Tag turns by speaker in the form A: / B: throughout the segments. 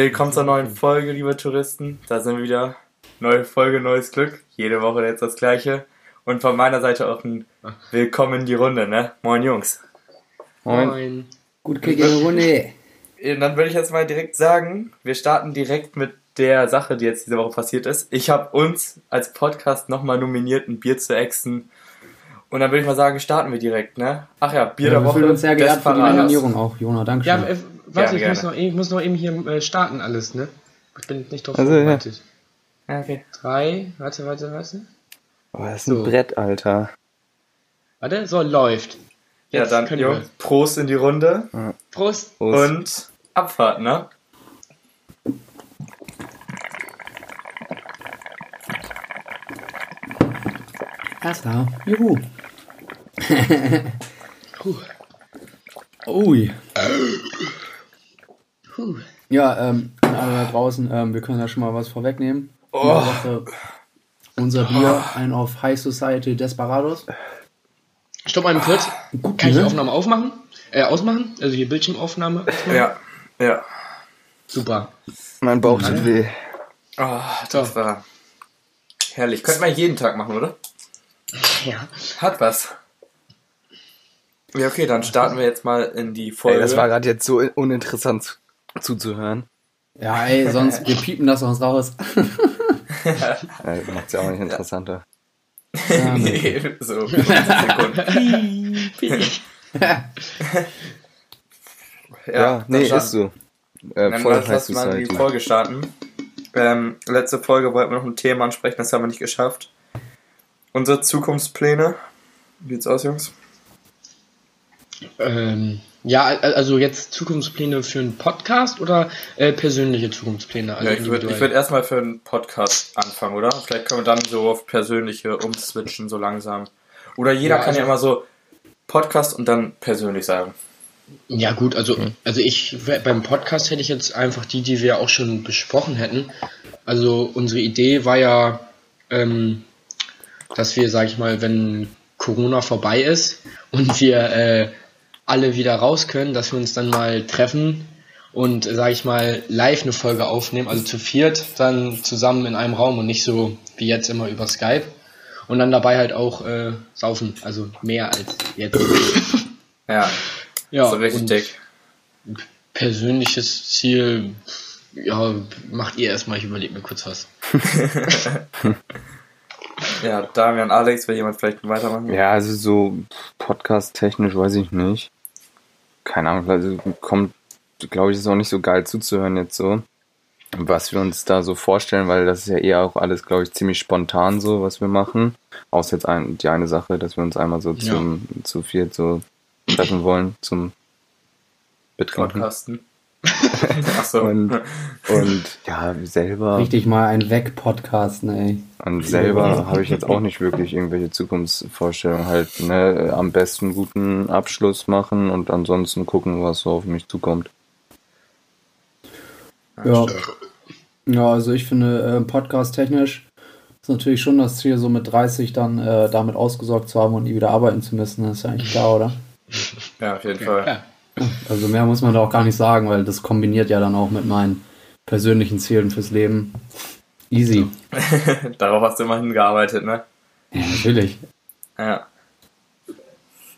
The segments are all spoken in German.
A: Willkommen zur neuen Folge, liebe Touristen. Da sind wir wieder. Neue Folge, neues Glück. Jede Woche jetzt das gleiche. Und von meiner Seite auch ein Willkommen in die Runde, ne? Moin Jungs.
B: Moin.
C: Gut Kick in die Runde.
A: Und dann würde ich jetzt mal direkt sagen, wir starten direkt mit der Sache, die jetzt diese Woche passiert ist. Ich habe uns als Podcast nochmal nominiert, ein Bier zu exen. Und dann würde ich mal sagen, starten wir direkt, ne? Ach ja, Bier
C: Ja,
A: der
C: wir
A: Woche.
C: fühlen uns sehr geehrt für die. Nominierung auch, Jona.
B: Ja,
C: Dankeschön.
B: äh, warte, ich,
A: Gerne,
B: muss noch, ich muss noch eben hier äh, starten alles, ne? Ich bin nicht drauf
D: Also, ja.
B: vorbereitet.
A: Ja, okay.
B: Drei, warte, warte, warte.
D: Oh, das ist ein
B: So.
D: Brett, Alter.
B: Warte, so, läuft.
A: Ja,
B: Jetzt
A: dann,
B: können wir.
A: Prost in die Runde.
B: Prost.
D: Prost.
A: Und Abfahrt, ne?
C: Erster. Juhu. Ui.
B: Puh.
C: Ja, ähm, alle da draußen, ähm, wir können ja schon mal was vorwegnehmen.
A: Oh.
C: Unser Bier, ein auf High Society Desperados.
B: Stopp mal kurz.
C: Gut,
B: Kann ich die
C: ne?
B: Aufnahme aufmachen? Äh, ausmachen? Also hier Bildschirmaufnahme. ausmachen?
A: Ja, ja.
B: Super.
D: Mein Bauch tut weh.
A: Oh, das war herrlich. Könnte man jeden Tag machen, oder?
B: Ja.
A: Hat was. Ja, okay, dann starten wir jetzt mal in die Folge.
D: Ey, das war gerade jetzt so uninteressant zuzuhören.
C: Ja, ey, sonst, wir piepen das sonst raus.
D: Äh, macht's ja auch nicht interessanter.
C: Ja, ne.
A: nee, so 15 Sekunden.
D: Ja,
A: dann
D: nee, ist so. Äh,
A: Dann lass, mal in die. Folge starten. Ähm, letzte Folge wollten wir noch ein Thema ansprechen, das haben wir nicht geschafft. Unsere Zukunftspläne. Wie sieht's aus, Jungs?
B: Ähm, ja, al- also jetzt Zukunftspläne für einen Podcast oder äh, persönliche Zukunftspläne? Also
A: Ja, ich würde würd erstmal für einen Podcast anfangen, oder? Vielleicht können wir dann so auf persönliche umswitchen, so langsam. Oder jeder
B: Ja,
A: kann ja
B: also-
A: immer so Podcast und dann persönlich sagen.
B: Ja gut, also also ich beim Podcast hätte ich jetzt einfach die, die wir auch schon besprochen hätten. Also unsere Idee war ja, ähm, dass wir, sag ich mal, wenn Corona vorbei ist und wir äh, alle wieder raus können, dass wir uns dann mal treffen und, sag ich mal, live eine Folge aufnehmen, also zu viert, dann zusammen in einem Raum und nicht so wie jetzt immer über Skype. Und dann dabei halt auch äh, saufen, also mehr als jetzt.
A: Ja,
B: Ja,
A: so richtig
B: und-
A: dick.
B: persönliches Ziel, ja, macht ihr erstmal, ich überlege mir kurz was.
A: Ja, Damian, Alex, will jemand vielleicht weitermachen?
D: Ja, also so podcast-technisch weiß ich nicht. Keine Ahnung, also kommt, glaube ich, ist auch nicht so geil zuzuhören jetzt so. Was wir uns da so vorstellen, weil das ist ja eher auch alles, glaube ich, ziemlich spontan so, was wir machen. Außer jetzt ein, die eine Sache, dass wir uns einmal so
B: Ja.
D: zum, zu viert so treffen wollen zum Betrinken.
A: Podcasten. Achso.
D: Und, und ja, selber.
C: Richtig mal ein Weg-Podcasten, ey.
D: Und selber habe ich jetzt auch nicht wirklich irgendwelche Zukunftsvorstellungen. Halt, ne, am besten einen guten Abschluss machen und ansonsten gucken, was so auf mich zukommt.
C: Ja. Ja, also ich finde, äh, podcast-technisch ist natürlich schon das Ziel, so mit 30 dann äh, damit ausgesorgt zu haben und nie wieder arbeiten zu müssen. Das ist ja eigentlich klar, oder?
A: Ja, auf jeden Fall.
B: Ja.
C: Also mehr muss man da auch gar nicht sagen, weil das kombiniert ja dann auch mit meinen persönlichen Zielen fürs Leben. Easy.
A: Darauf hast du immer hingearbeitet, ne?
C: Ja, natürlich.
A: Ja.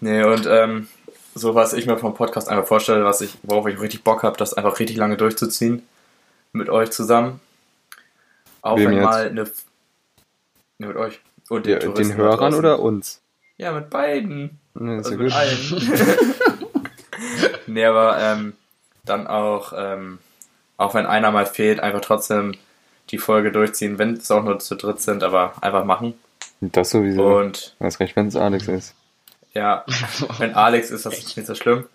A: Nee, und ähm, so was ich mir vom Podcast einfach vorstelle, was ich, worauf ich richtig Bock habe, das einfach richtig lange durchzuziehen. Mit euch zusammen. Auch
D: Wem
A: wenn
D: jetzt?
A: mal eine. Ne, mit euch. Und
D: Ja,
A: Touristen
D: den Hörern oder uns?
A: Ja, mit beiden.
D: Ne, ist
A: Also
D: ja
A: mit
D: gut.
A: allen. nee, aber ähm, dann auch, ähm, auch wenn einer mal fehlt, einfach trotzdem die Folge durchziehen, wenn es auch nur zu dritt sind, aber einfach machen.
D: Das sowieso.
A: Und
D: Du hast recht, wenn es Alex ist.
A: ja, wenn Alex ist, das ist nicht so schlimm.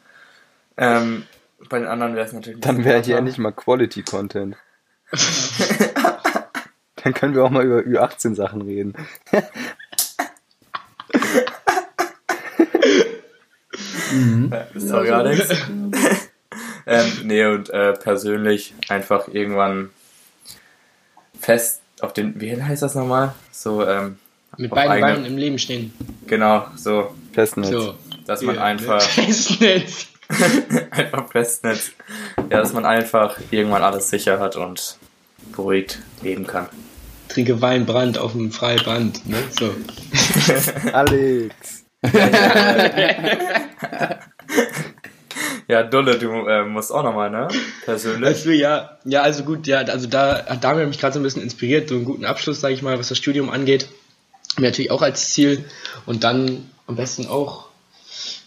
A: Ähm, bei den anderen wäre es natürlich
D: Dann wäre hier endlich mal Quality Content. Dann können wir auch mal über Ü18 Sachen reden.
A: Äh, Sorry, Alex. ähm, nee, und äh, persönlich einfach irgendwann fest auf den, wie heißt das nochmal? So, ähm,
B: Mit beiden
A: eigene-
B: Beinen im Leben stehen.
A: Genau, so,
D: Festnetz.
B: So.
A: dass man
B: Ja,
A: einfach,
B: Festnetz.
A: einfach Festnetz. Ja, dass man einfach irgendwann alles sicher hat und beruhigt leben kann.
B: Trinke Weinbrand auf dem Freiband, ne? So.
D: Alex.
A: Ja, Dulle, du äh, musst auch nochmal, ne? Persönlich.
B: Also ja, ja, also gut, ja, also da hat Damian mich gerade so ein bisschen inspiriert, so einen guten Abschluss, sage ich mal, was das Studium angeht. Mir natürlich auch als Ziel und dann am besten auch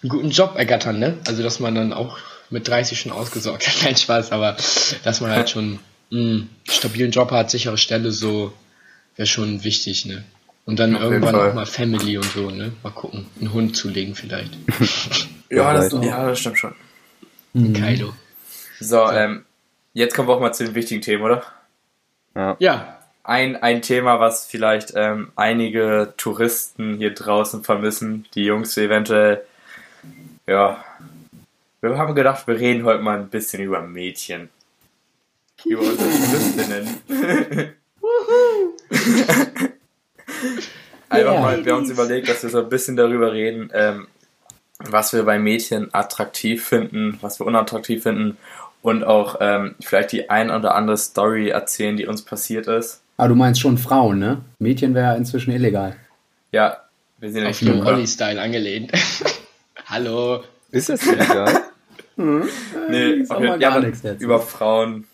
B: einen guten Job ergattern, ne? Also dass man dann auch mit 30 schon ausgesorgt hat, kein Spaß, aber dass man halt schon einen stabilen Job hat, sichere Stelle, so wäre schon wichtig, ne? Und dann
A: Auf
B: irgendwann auch mal Family und so, ne? Mal gucken, einen Hund zulegen vielleicht.
A: Ja, das,
C: Ja.
A: ja, das stimmt schon.
C: Mhm.
B: Kylo.
A: So, ähm, jetzt kommen wir auch mal zu den wichtigen Themen, oder?
B: Ja,
A: Ein, ein Thema, was vielleicht ähm, einige Touristen hier draußen vermissen, die Jungs eventuell, ja, wir haben gedacht, wir reden heute mal ein bisschen über Mädchen. Über unsere Touristinnen. Einfach mal, wir haben uns überlegt, dass wir so ein bisschen darüber reden, ähm, was wir bei Mädchen attraktiv finden, was wir unattraktiv finden und auch ähm, vielleicht die ein oder andere Story erzählen, die uns passiert ist.
C: Ah, du meinst schon Frauen, ne? Mädchen wäre ja inzwischen illegal.
A: Ja, wir sind ja
B: auf
A: nicht
B: den? Olli-Style angelehnt. Hallo.
D: Ist das illegal?
A: Nee,
C: Ich sag
A: okay,
C: mal
A: ja, über Frauen,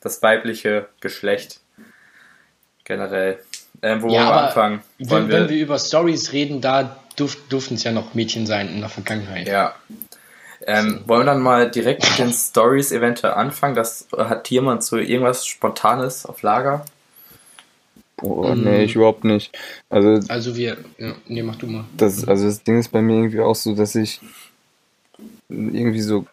A: das weibliche Geschlecht generell. Ähm, wo
B: Ja,
A: wollen wir anfangen? Wollen
B: Wenn, wenn wir über Stories reden, da durf, durften es ja noch Mädchen sein in der Vergangenheit.
A: Ja. Ähm, wollen wir dann mal direkt mit den Stories eventuell anfangen? Das hat jemand so irgendwas Spontanes auf Lager?
D: Boah, nee, ich überhaupt nicht. Also
B: Also wir, ja, nee, mach du mal.
D: das, also das Ding ist bei mir irgendwie auch so, dass ich irgendwie so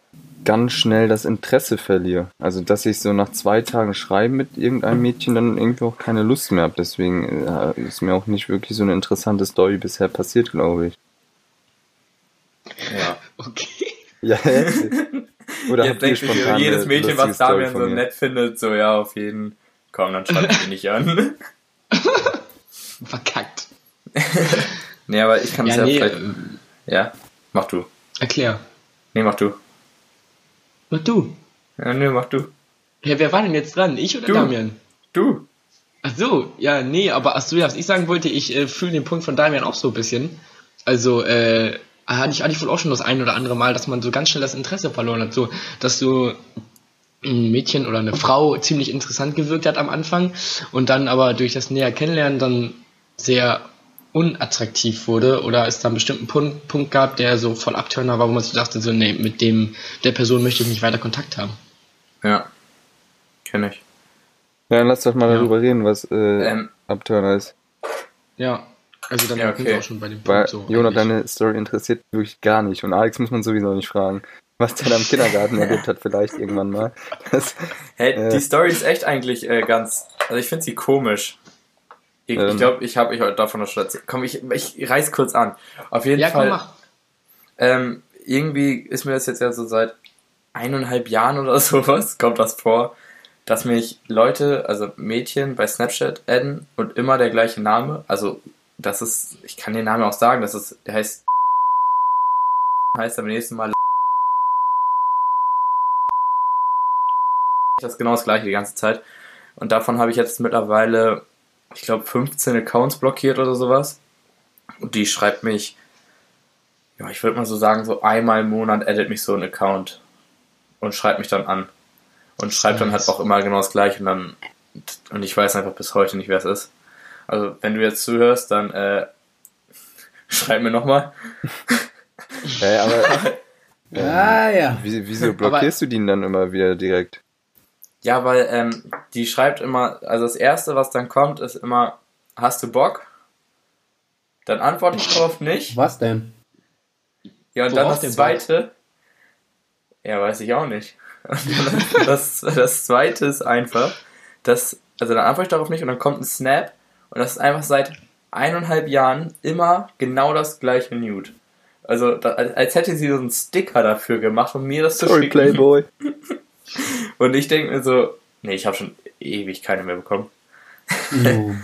D: ganz schnell das Interesse verliere. Also dass ich so nach zwei Tagen Schreiben mit irgendeinem Mädchen dann irgendwie auch keine Lust mehr habe. Deswegen äh, ist mir auch nicht wirklich so eine interessante Story bisher passiert, glaube ich.
A: Ja.
B: Okay.
D: Ja. Oder
A: Jetzt
D: habt ihr
A: denkt sich
D: spontan
A: jedes Mädchen, was Damian so nett findet, so ja, auf jeden. Komm, dann schreibt sie nicht an.
B: Verkackt.
A: nee, aber ich kann es
B: Ja,
A: ja,
B: nee,
A: vielleicht.
B: ähm,
A: Ja, mach du.
B: erklär.
A: Nee, mach du.
B: Mach du.
A: Ja, nee, mach du.
B: Ja, wer war denn jetzt dran? Ich oder
A: Du.
B: Damian?
A: Du.
B: Ach so, ja, nee, aber ach so, ja, was ich sagen wollte, ich äh, fühle den Punkt von Damian auch so ein bisschen. Also, äh, hatte ich, hatte ich wohl auch schon das ein oder andere Mal, dass man so ganz schnell das Interesse verloren hat. So, dass so ein Mädchen oder eine Frau ziemlich interessant gewirkt hat am Anfang und dann aber durch das näher Kennenlernen dann sehr unattraktiv wurde oder es da einen bestimmten Punkt, Punkt gab, der so voll Abturner war, wo man sich dachte, so, nee, mit dem, der Person möchte ich nicht weiter Kontakt haben.
A: Ja. Kenn ich.
D: Ja, dann lass doch mal
B: Ja.
D: darüber reden, was äh,
A: Ähm,
D: Abturner ist.
B: Ja, also dann
A: Ja,
B: sind wir
A: okay.
B: auch schon bei dem
D: Weil
B: Punkt so.
D: Jonah, deine Story interessiert mich wirklich gar nicht. Und Alex muss man sowieso nicht fragen. Was der da im Kindergarten erlebt hat, vielleicht irgendwann mal. Das,
A: Hey,
D: Äh.
A: die Story ist echt eigentlich äh, ganz. Also ich finde sie komisch. Ich glaube,
D: Ähm.
A: ich, glaub, ich habe euch heute davon noch schon erzählt. Komm, ich, ich reiß kurz an. Auf jeden
B: Ja, komm,
A: Fall.
B: mach.
A: Ähm, irgendwie ist mir das jetzt ja so seit eineinhalb Jahren oder sowas, kommt das vor, dass mich Leute, also Mädchen bei Snapchat adden und immer der gleiche Name. Also, das ist, ich kann den Namen auch sagen, das ist, der heißt, heißt am nächsten Mal das ist genau das gleiche die ganze Zeit. Und davon habe ich jetzt mittlerweile, ich glaube, 15 Accounts blockiert oder sowas. Und die schreibt mich, ja, ich würde mal so sagen, so einmal im Monat edit mich so ein Account und schreibt mich dann an. Und schreibt dann halt auch immer genau das gleiche und dann, und ich weiß einfach bis heute nicht, wer es ist. Also, wenn du jetzt zuhörst, dann, äh, schreib mir nochmal.
D: äh, aber
C: Ah, ja.
D: wie, wieso blockierst du den dann immer wieder direkt?
A: Ja, weil, ähm, die schreibt immer, also das erste, was dann kommt, ist immer, hast du Bock? Dann antworte ich darauf nicht.
C: Was denn?
A: Ja, und dann
B: Worauf
A: das
B: denn
A: zweite. Ja, weiß ich auch nicht. Dann das, das zweite ist einfach, dass, also dann antworte ich darauf nicht und dann kommt ein Snap und das ist einfach seit eineinhalb Jahren immer genau das gleiche Nude. Also, als hätte sie so einen Sticker dafür gemacht, um mir das zu
D: Sorry,
A: schicken.
D: Playboy.
A: Und ich denke mir so, nee, ich habe schon ewig keine mehr bekommen.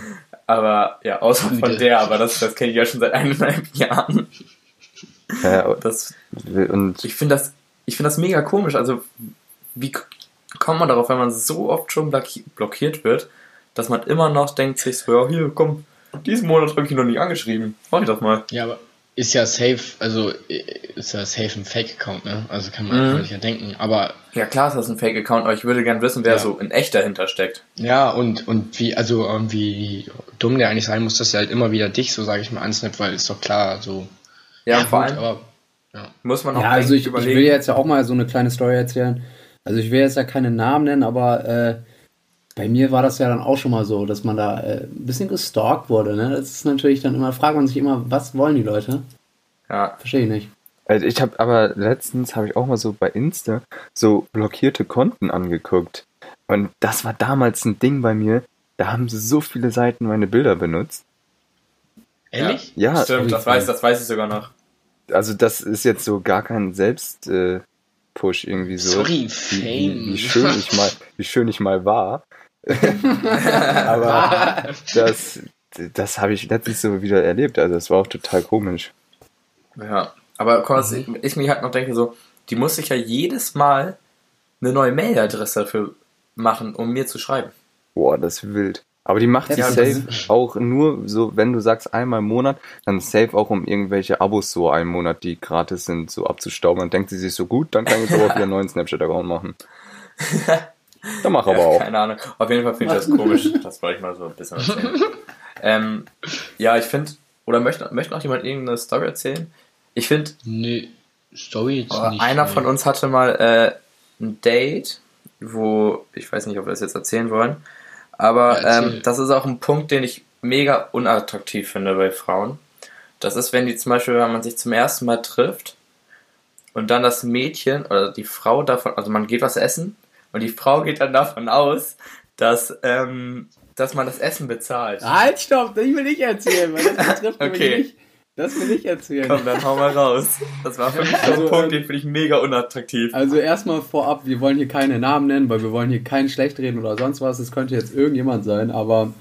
A: Aber, ja, außer von der, aber das, das kenne ich ja schon seit eineinhalb Jahren.
D: Ja,
A: Das
D: und
A: Ich finde das ich finde das mega komisch. Also, wie kommt man darauf, wenn man so oft schon blocki- blockiert wird, dass man immer noch denkt sich so, ja, hier, komm, diesen Monat habe ich ihn noch nicht angeschrieben. Mach ich das mal.
B: Ja, aber ist ja safe, also äh, ist ja safe ein Fake-Account, ne? Also kann man
A: Mhm.
B: ja denken. Aber
A: Ja, klar ist das ein Fake-Account, aber ich würde gerne wissen, wer
B: Ja.
A: so in echt dahinter steckt.
B: ja, und, und wie, also irgendwie wie dumm der eigentlich sein muss, dass er halt immer wieder dich, so sage ich mal, ansnappt, weil ist doch klar, so.
A: Ja, und vor
B: gut,
A: allem
B: aber
A: muss man auch
C: Ja, also ich, ich
A: überlegen.
C: will jetzt ja auch mal so eine kleine Story erzählen. Also ich will jetzt ja keine Namen nennen, aber äh, bei mir war das ja dann auch schon mal so, dass man da äh, ein bisschen gestalkt wurde. Ne? Das ist natürlich dann immer, fragt man sich immer, was wollen die Leute?
A: ja,
C: Verstehe ich nicht.
D: Also ich habe aber letztens habe ich auch mal so bei Insta so blockierte Konten angeguckt. Und das war damals ein Ding bei mir. Da haben sie so viele Seiten meine Bilder benutzt.
B: ehrlich?
D: Ja,
A: stimmt, das weiß, das weiß ich sogar noch.
D: also das ist jetzt so gar kein Selbst äh, Push irgendwie so.
B: Sorry,
D: wie,
B: Fame.
D: wie, wie schön ich mal, wie schön ich mal war. aber das, das habe ich letztens so wieder erlebt. Also das war auch total komisch.
A: Ja, aber mal, was ich, ich mir halt noch denke, so, die muss sich ja jedes Mal eine neue Mailadresse dafür machen, um mir zu schreiben.
D: Boah, das ist wild. Aber die macht
C: Ja,
D: sich
C: das
D: safe auch nur so, wenn du sagst einmal im Monat, dann safe auch um irgendwelche Abos so einen Monat, die gratis sind, so abzustauben. Dann denkt sie sich so gut, dann kann ich aber auch wieder einen neuen Snapchat-Account machen. Dann mach aber
A: ja,
D: auch.
A: Keine Ahnung. Auf jeden Fall finde ich das komisch. Das wollte ich mal so ein bisschen erzählen. ähm, ja, ich finde, oder möchte, möchte noch jemand irgendeine Story erzählen? Ich finde,
B: Nee, Story jetzt
A: Aber
B: nicht.
A: einer
B: nee.
A: von uns hatte mal äh, ein Date, wo, ich weiß nicht, ob wir das jetzt erzählen wollen, aber
B: Ja,
A: ähm, das ist auch ein Punkt, den ich mega unattraktiv finde bei Frauen. Das ist, wenn die zum Beispiel, wenn man sich zum ersten Mal trifft und dann das Mädchen oder die Frau davon, also man geht was essen und die Frau geht dann davon aus, dass, ähm, dass man das Essen bezahlt.
C: Halt, stopp, ich will nicht erzählen, weil das betrifft
A: Okay.
C: mich nicht. Das will ich erzählen.
A: Komm, dann hau mal raus. Das war für mich so
C: Also,
A: ein Punkt,
C: ähm,
A: den finde ich mega unattraktiv.
C: Also erstmal vorab, wir wollen hier keine Namen nennen, weil wir wollen hier keinen schlecht reden oder sonst was. Es könnte jetzt irgendjemand sein, aber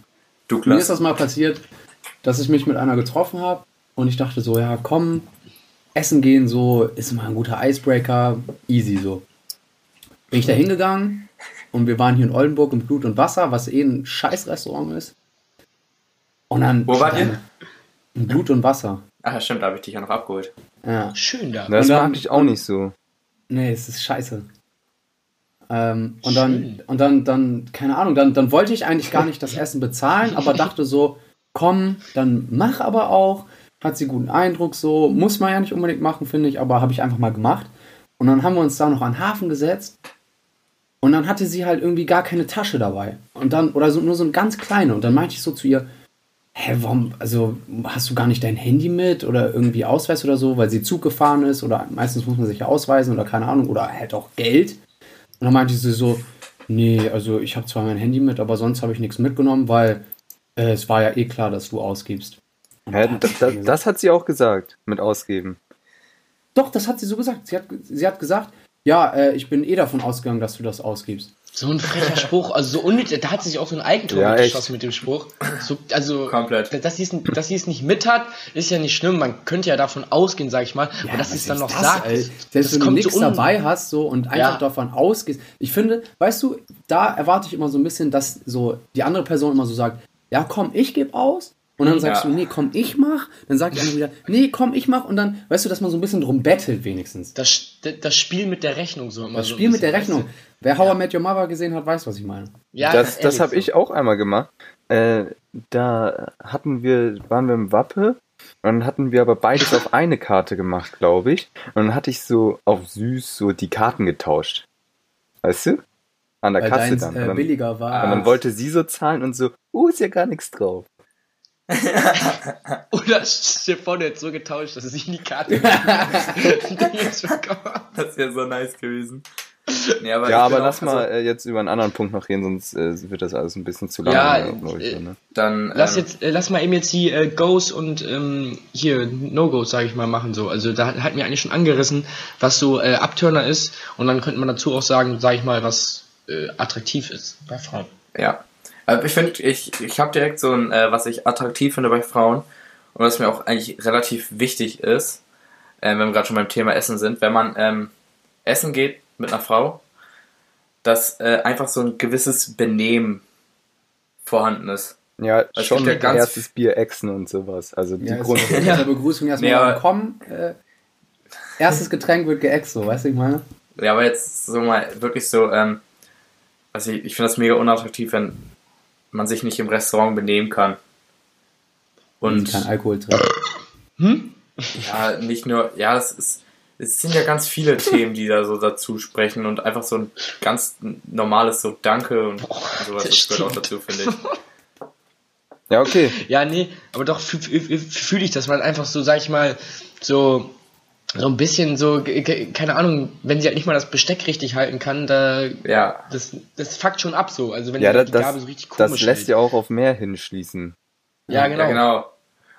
C: mir ist das mal passiert, dass ich mich mit einer getroffen habe und ich dachte so, ja komm, essen gehen so, ist mal ein guter Icebreaker, easy so. Bin ich da hingegangen und wir waren hier in Oldenburg im Blut und Wasser, was eh ein scheiß Restaurant ist. Und dann...
A: Wo wart ihr?
C: Blut und Wasser.
A: Ach, stimmt, da habe ich dich ja noch abgeholt.
C: Ja.
B: Schön da.
D: Das
C: dann-
D: mag ich auch nicht so.
C: Nee, es ist scheiße. Ähm, und dann, und dann, dann, keine Ahnung, dann, dann wollte ich eigentlich gar nicht das Essen bezahlen, aber dachte so, komm, dann mach aber auch. Hat sie guten Eindruck, so, muss man ja nicht unbedingt machen, finde ich, aber habe ich einfach mal gemacht. Und dann haben wir uns da noch an den Hafen gesetzt. Und dann hatte sie halt irgendwie gar keine Tasche dabei. Und dann, oder so, nur so eine ganz kleine. Und dann meinte ich so zu ihr, hä, warum, also hast du gar nicht dein Handy mit oder irgendwie Ausweis oder so, weil sie Zug gefahren ist oder meistens muss man sich ja ausweisen oder keine Ahnung oder halt auch Geld. Und dann meinte sie so, nee, also ich habe zwar mein Handy mit, aber sonst habe ich nichts mitgenommen, weil äh, es war ja eh klar, dass du ausgibst. Hab
D: das, das, das hat sie auch gesagt, mit ausgeben.
C: Doch, das hat sie so gesagt. Sie hat, sie hat gesagt, ja, äh, ich bin eh davon ausgegangen, dass du das ausgibst.
B: So ein frecher Spruch, also so unnötig, da hat sie sich auch so ein Eigentor
D: Ja,
B: geschossen
D: echt.
B: mit dem Spruch. So, also,
A: Komplett.
B: Dass sie, es, es nicht mit hat, ist ja nicht schlimm. Man könnte ja davon ausgehen, sag ich mal. aber dass sie es dann noch sagt,
C: ey.
B: das
C: Selbst wenn du
B: kommt
C: nichts
B: so
C: dabei hast so und einfach
B: Ja.
C: davon ausgehst. Ich finde, weißt du, da erwarte ich immer so ein bisschen, dass so die andere Person immer so sagt, ja komm, ich gebe aus. Und dann sagst
A: Ja.
C: du, nee, komm, ich mach. Dann sagt die andere wieder, nee, komm, ich mach. Und dann, weißt du, dass man so ein bisschen drum bettelt wenigstens.
B: Das, das Spiel mit der Rechnung so immer
C: Das
B: so
C: Spiel mit der
B: bisschen,
C: Rechnung. Wer How I Met Your Mother gesehen hat, weiß, was ich meine.
B: Ja,
D: das das habe
B: so.
D: ich auch einmal gemacht. Äh, da hatten wir, waren wir im Wappe und dann hatten wir aber beides auf eine Karte gemacht, glaube ich. Und dann hatte ich so auf süß so die Karten getauscht. Weißt du? An der
C: Weil
D: Kasse
C: deins
D: dann.
C: äh,
D: dann,
C: billiger war.
D: und dann wollte sie so zahlen und so, oh, ist ja gar nichts drauf.
B: Oder der hat so getauscht, dass sie in die Karte jetzt.
A: Das wäre so nice gewesen. Nee, aber
D: ja, aber lass mal
A: also,
D: äh, jetzt über einen anderen Punkt noch reden, sonst äh, wird das alles ein bisschen zu lang.
B: Ja,
D: äh,
B: äh,
D: ne?
A: dann.
B: Lass
A: ähm,
B: jetzt, äh, lass mal eben jetzt die äh, Goes und ähm, hier No-Goes, sage ich mal, machen so. Also da hatten wir eigentlich schon angerissen, was so äh, Abturner ist und dann könnte man dazu auch sagen, sage ich mal, was äh, attraktiv ist bei Frauen.
A: Ja. Also ich finde, ich, ich habe direkt so ein, äh, was ich attraktiv finde bei Frauen und was mir auch eigentlich relativ wichtig ist, äh, wenn wir gerade schon beim Thema Essen sind, wenn man ähm, essen geht mit einer Frau, dass äh, einfach so ein gewisses Benehmen vorhanden ist.
D: Ja,
A: Es
D: schon
A: ja
D: ja
A: ganz-
D: erstes Bier Echsen und sowas. Also die
C: Ja,
D: Grund.
C: ist ja. zur Begrüßung erstmal
A: Nee, aber-
C: komm, äh, erstes Getränk wird geäxt, so, weißt du, ich meine?
A: Ja, aber jetzt so mal wirklich so, ähm, also ich, ich finde das mega unattraktiv, wenn man sich nicht im Restaurant benehmen kann. Und
C: kein Alkohol trinken.
A: ja, nicht nur, ja, es ist, es sind ja ganz viele Themen, die da so dazu sprechen und einfach so ein ganz normales so Danke und, und sowas,
B: das
A: gehört auch dazu, finde ich.
D: Ja, okay.
B: Ja, nee, aber doch fühle ich, dass man einfach so, sag ich mal, so, so ein bisschen so, keine Ahnung, wenn sie halt nicht mal das Besteck richtig halten kann, da,
A: Ja,
B: das, das fuckt schon ab so. Also wenn
D: Ja,
B: die,
D: das,
B: die Gabel so richtig komisch
D: das lässt ja auch auf mehr hinschließen.
B: Ja, genau.
A: ja, genau.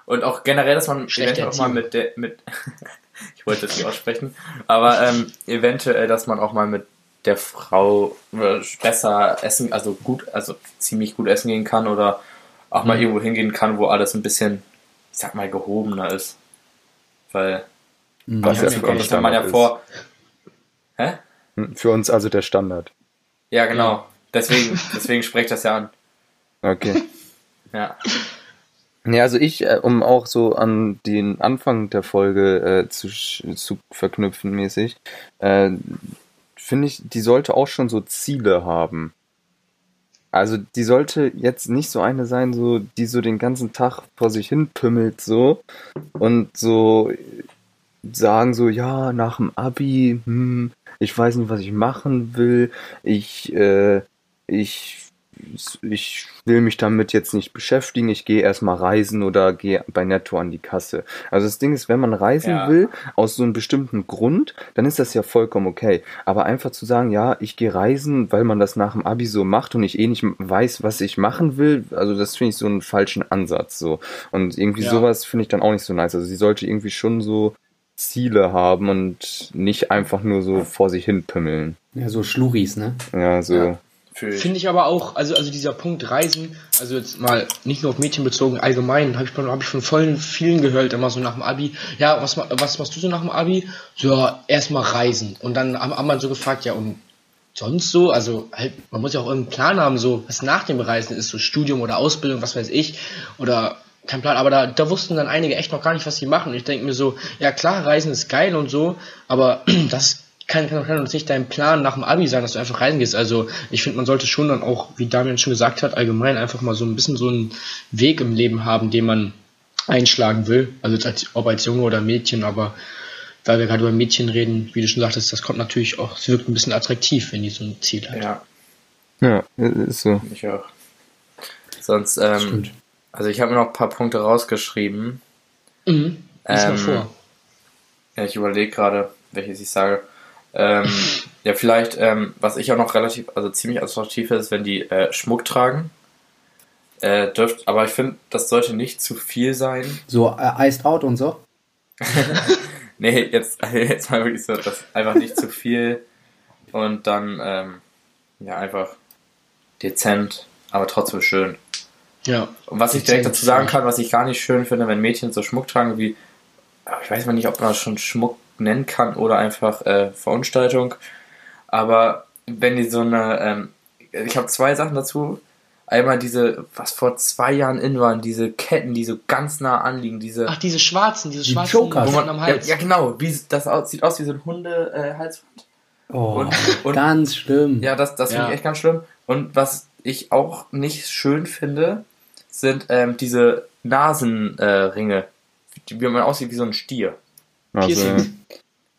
A: Und auch generell, dass man eventuell auch mal mit der, mit, ich wollte das nicht aussprechen, aber ähm, eventuell, dass man auch mal mit der Frau äh, besser essen, also gut, also ziemlich gut essen gehen kann oder auch
B: Mhm.
A: mal irgendwo hingehen kann, wo alles ein bisschen, ich sag mal, gehobener ist. Weil,
D: Was
B: ja
D: ja
B: für
A: kommt
D: uns
A: man ja
D: Standard
A: vor. Hä?
D: Hm, Für uns also der Standard.
A: Ja, genau. Deswegen, deswegen spreche ich das ja an.
D: Okay.
A: Ja.
D: Ja, also ich, äh, um auch so an den Anfang der Folge äh, zu, zu verknüpfen mäßig, äh, finde ich, die sollte auch schon so Ziele haben. Also die sollte jetzt nicht so eine sein, so die so den ganzen Tag vor sich hin pümmelt so und so sagen so ja nach dem Abi, hm, ich weiß nicht, was ich machen will, ich äh, ich ich will mich damit jetzt nicht beschäftigen, ich gehe erstmal reisen oder gehe bei Netto an die Kasse. Also das Ding ist, wenn man reisen
A: Ja.
D: will, aus so einem bestimmten Grund, dann ist das ja vollkommen okay. Aber einfach zu sagen, ja, ich gehe reisen, weil man das nach dem Abi so macht und ich eh nicht weiß, was ich machen will, also das finde ich so einen falschen Ansatz so. Und irgendwie
B: Ja.
D: sowas finde ich dann auch nicht so nice. Also sie sollte irgendwie schon so Ziele haben und nicht einfach nur so vor sich hin pimmeln.
C: Ja, so Schluris, ne?
D: Ja, so.
A: Ja.
B: Finde ich aber auch, also, also dieser Punkt Reisen, also jetzt mal nicht nur auf Mädchen bezogen, allgemein, habe ich, von- hab ich von vollen vielen gehört, immer so nach dem Abi, ja, was, ma- was machst du so nach dem Abi? So, ja, erstmal reisen. Und dann haben, haben man so gefragt, ja, und sonst so, also halt, man muss ja auch irgendeinen Plan haben, so, was nach dem Reisen ist, so Studium oder Ausbildung, was weiß ich, oder kein Plan, aber da, da wussten dann einige echt noch gar nicht, was sie machen. Und ich denke mir so, ja klar, Reisen ist geil und so, aber das kann, kann, kann uns nicht dein Plan nach dem Abi sein, dass du einfach reisen gehst. Also ich finde, man sollte schon dann auch, wie Damian schon gesagt hat, allgemein einfach mal so ein bisschen so einen Weg im Leben haben, den man einschlagen will. Also jetzt als, ob als Junge oder Mädchen, aber weil wir gerade über Mädchen reden, wie du schon sagtest, das kommt natürlich auch, es wirkt ein bisschen attraktiv, wenn die so ein Ziel hat.
A: Ja,
D: Ja, ist so.
A: ich auch. Sonst, ähm,
C: Stimmt.
A: Also ich habe mir noch ein paar Punkte rausgeschrieben.
B: Mhm. Mal
A: Ähm,
B: vor.
A: Ja, ich überlege gerade, welches ich sage. Ähm, ja, vielleicht, ähm, was ich auch noch relativ, also ziemlich attraktiv finde, ist, wenn die äh, Schmuck tragen. Äh, dürft, aber ich finde, das sollte nicht zu viel sein.
C: So äh, Iced Out und so.
A: Nee, jetzt, jetzt mal wirklich so, das einfach nicht zu viel und dann, ähm, ja, einfach dezent, aber trotzdem schön.
B: Ja.
A: Und was ich direkt dazu sagen kann, was ich gar nicht schön finde, wenn Mädchen so Schmuck tragen wie, ich weiß mal nicht, ob man das schon Schmuck nennen kann oder einfach äh, Verunstaltung. Aber wenn die so eine, ähm, ich habe zwei Sachen dazu. Einmal diese, was vor zwei Jahren in waren, diese Ketten, die so ganz nah anliegen, diese,
B: Ach, diese schwarzen, diese
C: Die
B: schwarzen
C: Jokers.
A: wo man,
B: am
A: ja,
B: Hals.
A: ja genau, wie das aus, sieht aus wie so ein Hunde-Halsband. Äh.
C: Oh,
A: Und- und-
C: ganz schlimm.
A: Ja, das, das finde
B: Ja.
A: ich echt ganz schlimm. Und was ich auch nicht schön finde, sind ähm, diese Nasenringe, äh, wie man aussieht wie so ein Stier.
D: Also.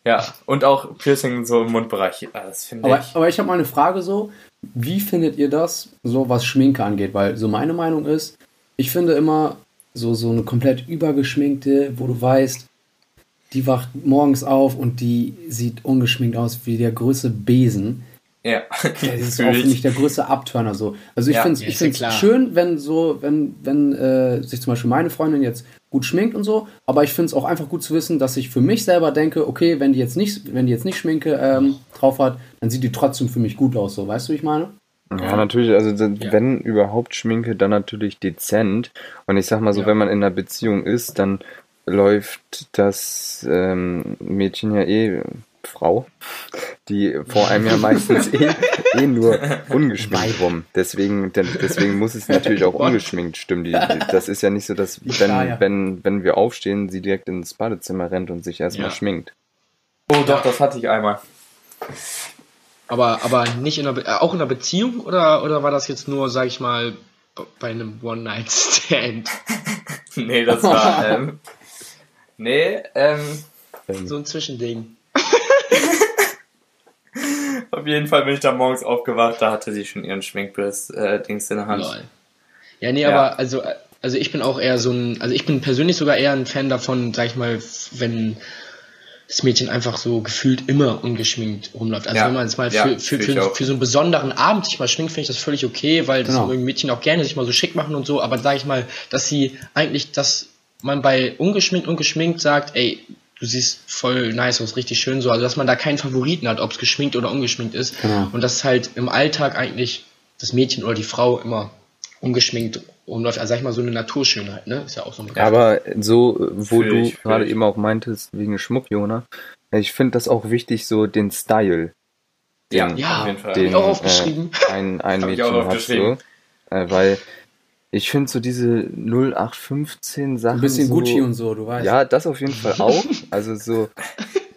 A: Ja, und auch Piercing so im Mundbereich. Das finde
C: Aber,
A: ich.
C: aber ich habe mal eine Frage so, wie findet ihr das, so was Schminke angeht? Weil so meine Meinung ist, ich finde immer so, so eine komplett übergeschminkte, wo du weißt, die wacht morgens auf und die sieht ungeschminkt aus wie der größte Besen.
A: Ja,
C: Das ist auch,
A: ich.
C: finde ich, der größte Abturner so. Also ich
A: Ja,
C: finde es
B: ja,
C: schön, wenn so, wenn, wenn äh, sich zum Beispiel meine Freundin jetzt gut schminkt und so, aber ich finde es auch einfach gut zu wissen, dass ich für mich selber denke, okay, wenn die jetzt nicht, wenn die jetzt nicht Schminke ähm, drauf hat, dann sieht die trotzdem für mich gut aus, so, weißt du, wie ich meine?
D: ja, natürlich, also
B: Ja.
D: wenn überhaupt Schminke, dann natürlich dezent. Und ich sag mal so,
B: Ja.
D: wenn man in einer Beziehung ist, dann läuft das ähm, Mädchen ja eh Frau, die vor einem ja meistens eh, eh nur ungeschminkt rum. Deswegen, denn- deswegen muss es natürlich auch ungeschminkt stimmen. Die, das ist ja nicht so, dass wenn, wenn, wenn wir aufstehen, sie direkt ins Badezimmer rennt und sich erstmal
B: Ja.
D: schminkt.
A: Oh doch, das hatte ich einmal.
B: Aber, aber nicht in einer, äh, auch in einer Beziehung oder, oder war das jetzt nur, sag ich mal, bei einem One-Night-Stand?
A: Nee, das war, ähm, nee, ähm,
B: So ein Zwischending.
A: Auf jeden Fall bin ich da morgens aufgewacht, da hatte sie schon ihren Schminkbiss, äh, Dings in der Hand.
B: Lol. Ja, nee,
A: Ja.
B: aber also, also ich bin auch eher so ein, also ich bin persönlich sogar eher ein Fan davon, sag ich mal, wenn das Mädchen einfach so gefühlt immer ungeschminkt rumläuft. Also
A: Ja.
B: wenn man es mal
A: Ja,
B: für, für, für, für so einen besonderen Abend sich mal schminkt, finde ich das völlig okay, weil das
C: Genau.
B: Mädchen auch gerne sich mal so schick machen und so, aber sag ich mal, dass sie eigentlich, dass man bei ungeschminkt und geschminkt sagt, ey, du siehst voll nice aus, richtig schön so, also dass man da keinen Favoriten hat, ob es geschminkt oder ungeschminkt ist.
C: Genau.
B: Und dass halt im Alltag eigentlich das Mädchen oder die Frau immer ungeschminkt rumläuft. Also sag ich mal, so eine Naturschönheit, ne? Ist ja auch so ein Begriff.
D: Aber so, wo
A: Fühl
D: du
A: ich, fühl
D: gerade
A: ich.
D: eben auch meintest, wegen Schmuck, Jona, ich finde das auch wichtig, so den Style.
A: Ja,
D: Den,
B: Ja,
A: auf jeden Fall.
B: hab ich auch aufgeschrieben.
D: Äh, ein, ein Mädchen
A: auch
D: hat so.
A: aufgeschrieben.
D: Äh, weil ich finde so diese 0815 Sachen.
C: Ein bisschen
D: so,
C: Gucci und so, du weißt.
D: Ja, das auf jeden Fall auch. Also so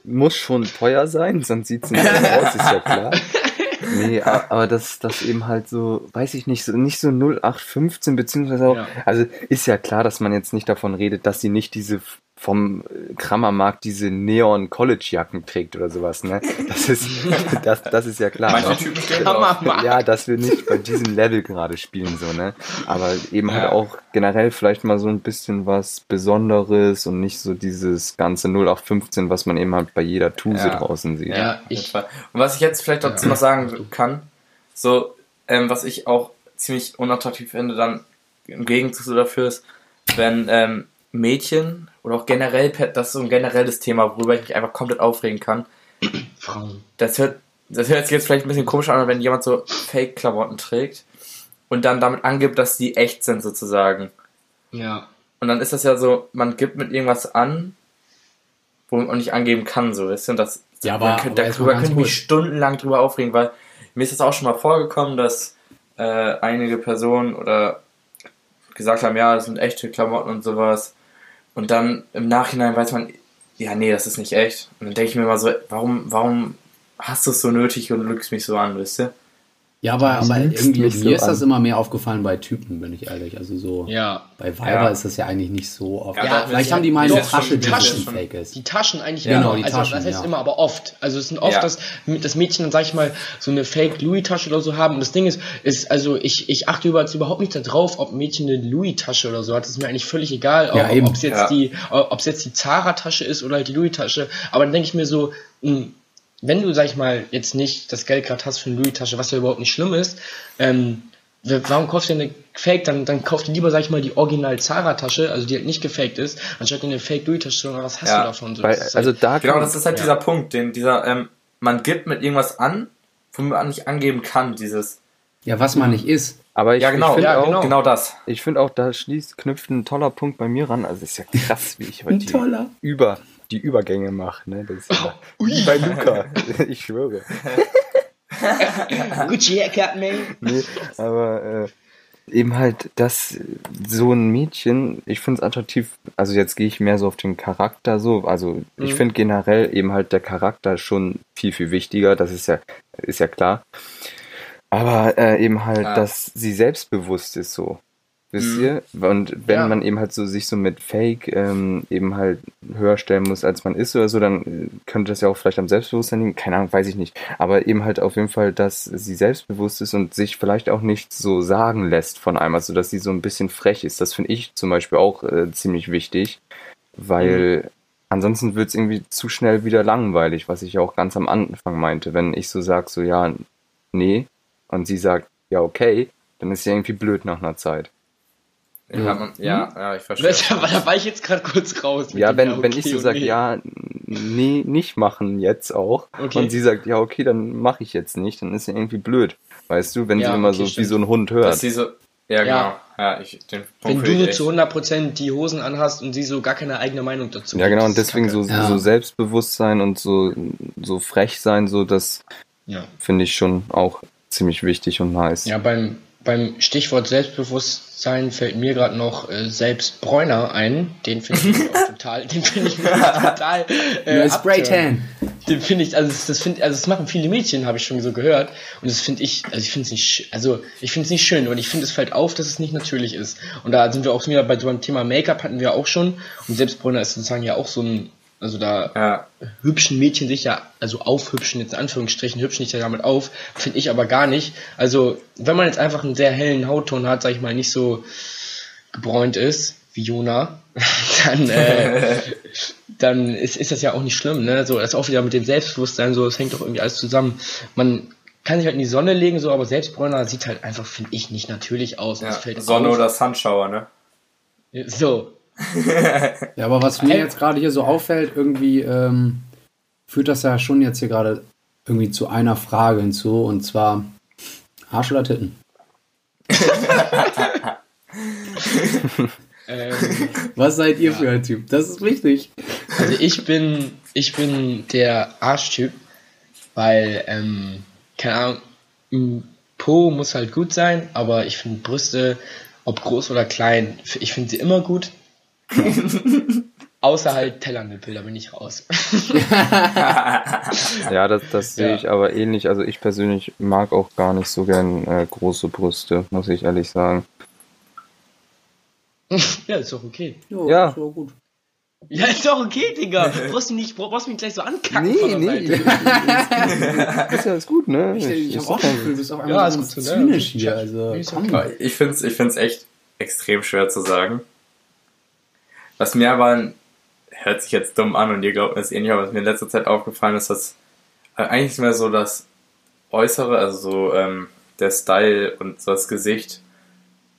D: muss schon teuer sein, sonst sieht's nicht so aus, ist ja klar. Nee, aber das, das eben halt so, weiß ich nicht, so nicht so 0815, beziehungsweise auch,
B: Ja.
D: also ist ja klar, dass man jetzt nicht davon redet, dass sie nicht diese vom Kramermarkt diese Neon College Jacken trägt oder sowas, ne? Das ist, das, das ist ja klar.
A: Manche
D: Aber-
A: Typen stehen.
B: Hammer,
D: ja, dass wir nicht bei diesem Level gerade spielen, so, ne? Aber eben halt
A: Ja.
D: auch generell vielleicht mal so ein bisschen was Besonderes und nicht so dieses ganze 0815, was man eben halt bei jeder Tuse
A: Ja.
D: draußen sieht.
B: Ja, ich-
A: Fall. Und was ich jetzt vielleicht dazu
B: Ja.
A: noch sagen kann, so, ähm, was ich auch ziemlich unattraktiv finde, dann im Gegenzug so dafür ist, wenn ähm, Mädchen oder auch generell, das ist so ein generelles Thema, worüber ich mich einfach komplett aufregen kann.
B: Frauen.
A: Das hört, das hört sich jetzt vielleicht ein bisschen komisch an, wenn jemand so Fake-Klamotten trägt und dann damit angibt, dass die echt sind sozusagen.
B: Ja.
A: Und dann ist das ja so, man gibt mit irgendwas an, wo man auch nicht angeben kann, so, weißt du? Und das,
C: Ja, aber-
A: könnte,
C: aber
A: darüber könnte ich mich stundenlang drüber aufregen, weil mir ist das auch schon mal vorgekommen, dass äh, einige Personen oder gesagt haben, ja, das sind echte Klamotten und sowas. Und dann im Nachhinein weiß man, ja, nee, das ist nicht echt. Und dann denke ich mir immer so, warum, warum hast du es so nötig und lügst mich so an, wisst ihr?
C: Ja, aber, aber irgendwie, mir
D: so
C: ist das immer mehr aufgefallen bei Typen, bin ich ehrlich. Also so,
B: Ja.
C: bei Weiber
A: Ja.
C: ist das ja eigentlich nicht so oft.
A: Ja,
C: Ja, vielleicht haben die mal
A: das
C: eine
A: ist schon-
C: Tasche, die
A: schon-
C: fake ist.
B: Die Taschen eigentlich
C: Genau,
B: immer.
C: die
B: also,
C: Taschen,
B: das heißt
C: ja.
B: immer, aber oft. Also es sind oft,
A: Ja.
B: dass das Mädchen dann, sag ich mal, so eine Fake Louis-Tasche oder so haben. Und das Ding ist, ist also ich, ich achte über, überhaupt nicht darauf, ob ein Mädchen eine Louis-Tasche oder so hat. Das ist mir eigentlich völlig egal,
C: Ja,
B: ob es jetzt
A: Ja.
B: die, ob es jetzt die Zara-Tasche ist oder halt die Louis-Tasche. Aber dann denke ich mir so, mh, wenn du, sag ich mal, jetzt nicht das Geld gerade hast für eine Louis-Tasche, was ja überhaupt nicht schlimm ist, ähm, warum kaufst du dir eine Fake? Dann, dann kauf dir lieber, sag ich mal, die Original Zara-Tasche, also die halt nicht gefaked ist, anstatt eine Fake Louis-Tasche. oder Was hast
A: Ja,
B: du davon? So,
D: Weil, also
B: halt,
D: da
A: Genau, das ist halt
B: Ja.
A: dieser Punkt, den dieser, ähm, man gibt mit irgendwas an, womit man nicht angeben kann, dieses.
C: Ja, was man nicht ist.
D: aber ich,
A: Ja, genau,
D: ich finde
B: ja,
D: auch,
B: genau.
A: genau das.
D: ich finde auch, da schließt, knüpft ein toller Punkt bei mir ran. Also es ist ja krass, wie ich heute
C: toller.
D: über, die Übergänge mache. Ne? Das ist ja wie bei Luca. Ich schwöre.
B: Gucci haircut, man.
D: Nee, aber äh, eben halt, dass so ein Mädchen, ich finde es attraktiv, also jetzt gehe ich mehr so auf den Charakter so, also ich
B: Mhm.
D: finde generell eben halt der Charakter schon viel, viel wichtiger, das ist ja, ist ja klar. Aber äh, eben halt,
A: Ja.
D: dass sie selbstbewusst ist so. Wisst
A: Mhm.
D: ihr? Und wenn
B: Ja.
D: man eben halt so sich so mit Fake ähm, eben halt höher stellen muss, als man ist oder so, dann äh, könnte das ja auch vielleicht am Selbstbewusstsein liegen. Keine Ahnung, weiß ich nicht. Aber eben halt auf jeden Fall, dass sie selbstbewusst ist und sich vielleicht auch nicht so sagen lässt von einem, also dass sie so ein bisschen frech ist. Das finde ich zum Beispiel auch äh, ziemlich wichtig, weil ansonsten wird es irgendwie zu schnell wieder langweilig, was ich ja auch ganz am Anfang meinte. Wenn ich so sage, so ja, nee, und sie sagt, ja, okay, dann ist ja irgendwie blöd nach einer Zeit.
A: Ja, man, ja, ja, ich verstehe.
B: Da, da war ich jetzt gerade kurz raus.
D: Ja, wenn, wenn
B: okay
D: ich so sage,
B: nee.
D: ja, nee, nicht machen jetzt auch,
B: Okay.
D: und sie sagt, ja, okay, dann mache ich jetzt nicht, dann ist ja irgendwie blöd. Weißt du, wenn
B: Ja,
D: sie immer
B: okay,
D: so wie
B: stimmt.
D: so ein Hund
A: Dass
D: hört.
A: sie so, ja, genau.
B: Ja,
A: ja, ich, den Punkt
B: Wenn du zu 100% die Hosen anhast und sie so gar keine eigene Meinung dazu
D: Ja, genau, und deswegen so,
C: Ja.
D: so Selbstbewusstsein und so, so frech sein, so, das
B: Ja.
D: finde ich schon auch ziemlich wichtig und nice.
B: Ja, beim, beim Stichwort Selbstbewusstsein fällt mir gerade noch äh, selbst Bräuner ein. Den finde ich auch total, den finde ich total. Äh,
C: Ja, Spray
B: abturn.
C: Tan.
B: Den finde ich, also das, finde, also das machen viele Mädchen, habe ich schon so gehört. Und das finde ich, also ich finde es nicht, sch- also ich finde es nicht schön, und ich finde es fällt auf, dass es nicht natürlich ist. Und da sind wir auch wieder bei so einem Thema Make-up hatten wir auch schon. Und Selbstbräuner ist sozusagen ja auch so ein, also da
A: Ja,
B: hübschen Mädchen sich ja, also aufhübschen, jetzt in Anführungsstrichen, hübschen sich ja damit auf, finde ich aber gar nicht. Also, wenn man jetzt einfach einen sehr hellen Hautton hat, sag ich mal, nicht so gebräunt ist, wie Jona, dann, äh, dann ist, ist das ja auch nicht schlimm, ne? So, das ist auch wieder mit dem Selbstbewusstsein, so, das hängt doch irgendwie alles zusammen. Man kann sich halt in die Sonne legen, so, aber Selbstbräuner sieht halt einfach, finde ich, nicht natürlich aus.
A: ja.
B: es
A: Sonne
B: auf.
A: oder Sunshower, ne?
B: So.
C: Ja, aber was mir jetzt gerade hier so auffällt, irgendwie ähm, führt das ja schon jetzt hier gerade irgendwie zu einer Frage hinzu, und zwar Arsch oder Titten?
B: Ähm,
C: Was seid ihr für ein Typ? Das ist wichtig.
B: Also ich bin, ich bin der Arschtyp, weil, ähm, keine Ahnung, ein Po muss halt gut sein, aber ich finde Brüste, ob groß oder klein, ich finde sie immer gut. Außer halt Tellernippel, da bin ich raus.
D: Ja, das, das sehe
B: Ja.
D: ich aber ähnlich. Also ich persönlich mag auch gar nicht so gern äh, große Brüste, muss ich ehrlich sagen.
B: ja, ist doch okay.
C: Jo,
D: Ja.
C: ist doch gut.
B: Ja, ist doch okay, Digga. Brauchst du nicht, brauchst du mich gleich so ankacken von der Seite.
D: ist ja ist gut, ne?
C: Ich, ich
D: Ist
C: habe auch das Gefühl, du bist auf einmal
B: Ja,
C: so zynisch hier. Also,
B: okay.
A: Ich finde es ich find's echt extrem schwer zu sagen. Was mir aber, hört sich jetzt dumm an und ihr glaubt es eh nicht, aber was mir in letzter Zeit aufgefallen ist, dass eigentlich mehr so das Äußere, also so ähm, der Style und so das Gesicht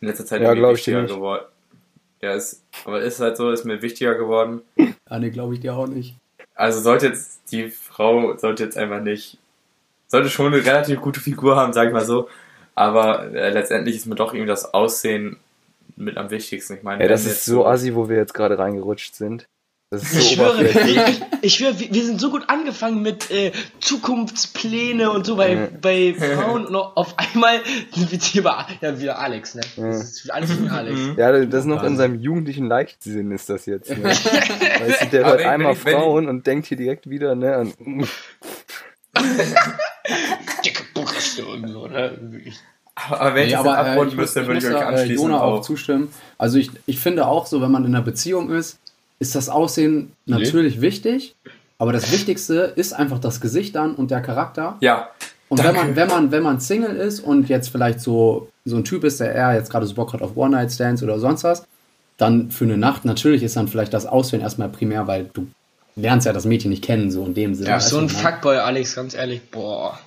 A: in letzter Zeit
D: Ja,
A: irgendwie
D: glaub ich dir
A: wichtiger geworden. Ja, ist, aber ist halt so, ist mir wichtiger geworden.
C: Ah, nee, glaube ich dir auch nicht.
A: Also sollte jetzt die Frau, sollte jetzt einfach nicht, sollte schon eine relativ gute Figur haben, sag ich mal so. Aber äh, letztendlich ist mir doch irgendwie das Aussehen mit am wichtigsten. Ich meine,
D: Ja, das ist so assi, wo wir jetzt gerade reingerutscht sind. Das ist so
B: Ich schwöre, ich, ich schwöre, wir sind so gut angefangen mit äh, Zukunftspläne und so bei,
D: Ja.
B: bei Frauen und auf einmal sind wir hier bei ja, wieder Alex, ne? Das ist alles für Alex.
D: Ja, das ist noch in seinem jugendlichen Leichtsinn ist das jetzt. Ne? Weißt du, der hört
A: wenn-
D: einmal
A: wenn ich- wenn ich-
D: Frauen und denkt hier direkt wieder, ne? An,
B: Dicke Brüste und so, ne? Wirklich.
A: Aber wenn ich
C: Nee,
A: das
C: aber, äh,
A: abrunden
C: ich
A: müsste,
C: muss-
A: würde ich
C: muss
A: euch
C: äh,
A: anschließen.
C: Jona auch
A: auch.
C: zustimmen. Also ich, ich finde auch so, wenn man in einer Beziehung ist, ist das Aussehen natürlich wichtig, aber das Wichtigste ist einfach das Gesicht dann und der Charakter.
A: Ja,
C: Und wenn man, wenn man, wenn man Single ist und jetzt vielleicht so, so ein Typ ist, der eher jetzt gerade so Bock hat auf One-Night-Stands oder sonst was, dann für eine Nacht, natürlich ist dann vielleicht das Aussehen erstmal primär, weil du lernst ja das Mädchen nicht kennen, so in dem Sinne.
B: Du bist so ein? Fuckboy, Alex, ganz ehrlich. Boah.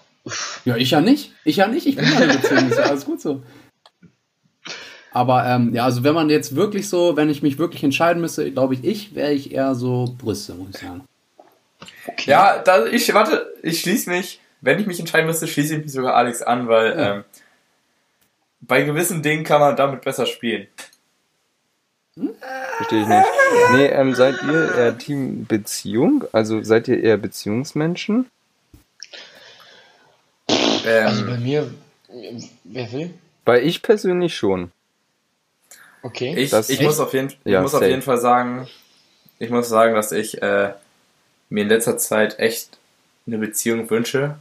C: Ja, ich ja nicht. Ich ja nicht. Ich bin ja in Beziehung. Ist ja alles gut so. Aber ähm, ja, also wenn man jetzt wirklich so, wenn ich mich wirklich entscheiden müsste, glaube ich, ich wäre ich eher so Brüste, muss ich sagen.
A: ja, da, ich, warte, ich schließe mich, wenn ich mich entscheiden müsste, schließe ich mich sogar Alex an, weil
C: Ja.
A: ähm, bei gewissen Dingen kann man damit besser spielen.
D: verstehe ich nicht. Nee, ähm, seid ihr eher Team Beziehung? Also seid ihr eher Beziehungsmenschen?
A: Ähm,
B: Also bei mir, wer will?
D: Weil ich persönlich schon.
B: Okay.
A: Ich,
D: Das-
A: ich muss, auf jeden, ich
D: Ja,
A: muss auf jeden Fall sagen, ich muss sagen, dass ich äh, mir in letzter Zeit echt eine Beziehung wünsche.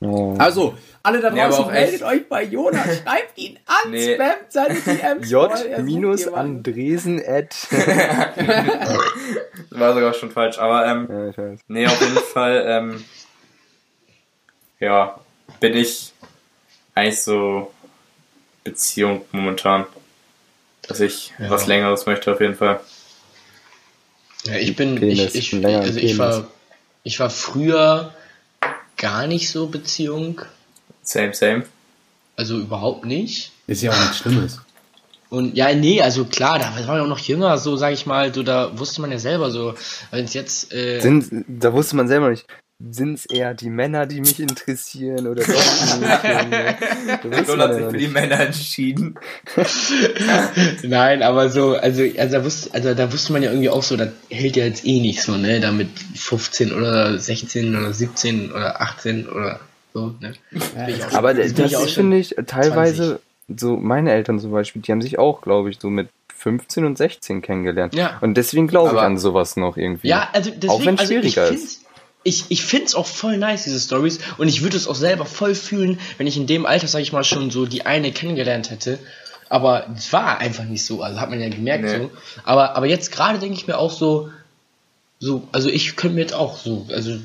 D: Oh.
C: Also, alle da
A: Nee,
C: draußen,
A: echt.
C: meldet euch bei Jonas, schreibt ihn an,
A: Nee.
C: spamt seine DMs.
D: J
C: voll, er sucht
D: minus
C: jemanden.
D: Andresen at.
A: War sogar schon falsch, aber ähm,
D: ja, ich weiß.
A: nee, auf jeden Fall, ähm, ja, bin ich eigentlich so Beziehung momentan. Dass ich
B: Ja.
A: was längeres möchte auf jeden Fall.
B: Ja, ich bin,
D: Penis,
B: ich, ich, also ich war, ich war früher gar nicht so Beziehung,
A: Same, same.
B: also überhaupt nicht.
C: Ist ja auch nichts Schlimmes.
B: Und ja, nee, also klar, da war man ja auch noch jünger, so sag ich mal, so da wusste man ja selber so, wenn es jetzt, äh,
D: Sind, da wusste man selber nicht. Sind es eher die Männer, die mich interessieren oder doch nicht? Du
A: Don hat sich
D: noch
A: für die Männer entschieden.
B: Nein, aber so, also, also da wusste, also da wusste man ja irgendwie auch so, das hält ja jetzt eh nicht so, ne, da mit 15 oder 16 oder 17 oder 18 oder so, ne.
C: Ja,
B: auch-
D: Aber das
B: schon
D: finde ich, teilweise, so meine Eltern zum Beispiel, die haben sich auch, glaube ich, so mit 15 und 16 kennengelernt.
B: Ja.
D: Und deswegen glaube ich an sowas noch irgendwie.
B: Ja, also deswegen,
D: Auch wenn es
B: also
D: schwieriger
B: find's,
D: ist.
B: Ich, ich find's auch voll nice, diese Stories, und ich würde es auch selber voll fühlen, wenn ich in dem Alter, sag ich mal, schon so die eine kennengelernt hätte. Aber es war einfach nicht so, also hat man ja gemerkt
A: Nee.
B: so. Aber, aber jetzt gerade denke ich mir auch so, so, also ich könnte mir jetzt auch so, also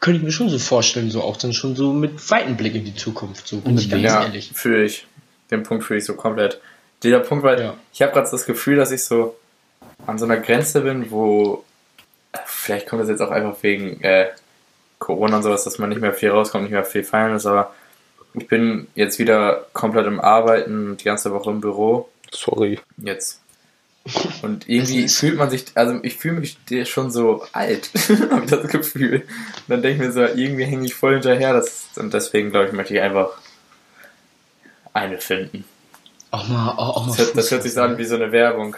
B: könnte ich mir schon so vorstellen, so auch dann schon so mit weiten Blick in die Zukunft, so bin
C: Und
B: ich ganz
A: Ja,
B: ehrlich.
A: fühle ich. Den Punkt fühle ich so komplett. Dieser Punkt, weil
B: Ja.
A: ich habe gerade das Gefühl, dass ich so an so einer Grenze bin, wo vielleicht kommt das jetzt auch einfach wegen äh, Corona und sowas, dass man nicht mehr viel rauskommt, nicht mehr viel feiern ist, aber ich bin jetzt wieder komplett im Arbeiten, die ganze Woche im Büro.
D: Sorry.
A: Jetzt. Und irgendwie fühlt man sich, also ich fühle mich schon so alt, habe ich das Gefühl. Und dann denke ich mir so, irgendwie hänge ich voll hinterher. Das, und deswegen, glaube ich, möchte ich einfach eine finden.
B: Auch mal, auch, auch mal
A: Das, hört- das hört sich so an wie so eine Werbung.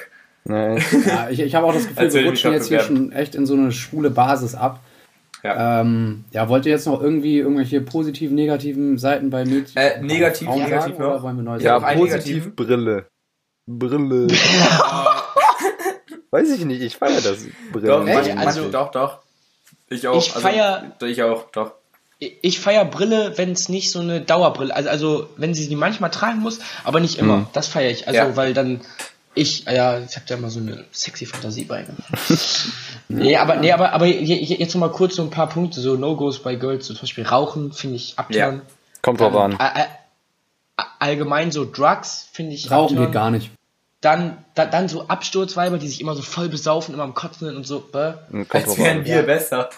D: Nein.
C: Ja, ich, ich habe auch das Gefühl, wir rutschen jetzt hier schon echt in so eine schwule Basis ab.
A: Ja.
C: Ähm, ja, wollt ihr jetzt noch irgendwie irgendwelche positiven, negativen Seiten bei Mädchen?
A: Äh, negativ,
C: Frauen
A: negativ
C: sagen,
A: noch.
C: Wollen wir neu
A: Ja,
D: positiv. Brille. Brille. Weiß ich nicht, ich feiere das Brille.
A: Doch,
B: Echt?
A: manche,
B: Also-
A: doch, doch. Ich auch.
B: Ich feier-
A: Also, ich auch, doch.
B: Ich feier Brille, wenn es nicht so eine Dauerbrille, also, also wenn sie die manchmal tragen muss, aber nicht immer.
D: Mhm.
B: Das feiere ich. Also
A: Ja.
B: weil dann ich, ja, ich habe da immer so eine sexy Fantasie bei. Ne? nee, aber nee, aber aber je- je- jetzt noch mal kurz so ein paar Punkte, so No-Gos bei Girls, so zum Beispiel Rauchen finde ich abtören.
D: Kommt drauf an.
B: All- all- allgemein so Drugs finde ich
C: Rauchen
B: abtören.
C: geht gar nicht.
B: Dann, da, dann so Absturzweiber, die sich immer so voll besaufen, immer am Kotzen sind und so. Bäh.
D: Kommt
A: Als wären
D: an.
A: wir
B: Ja.
A: besser.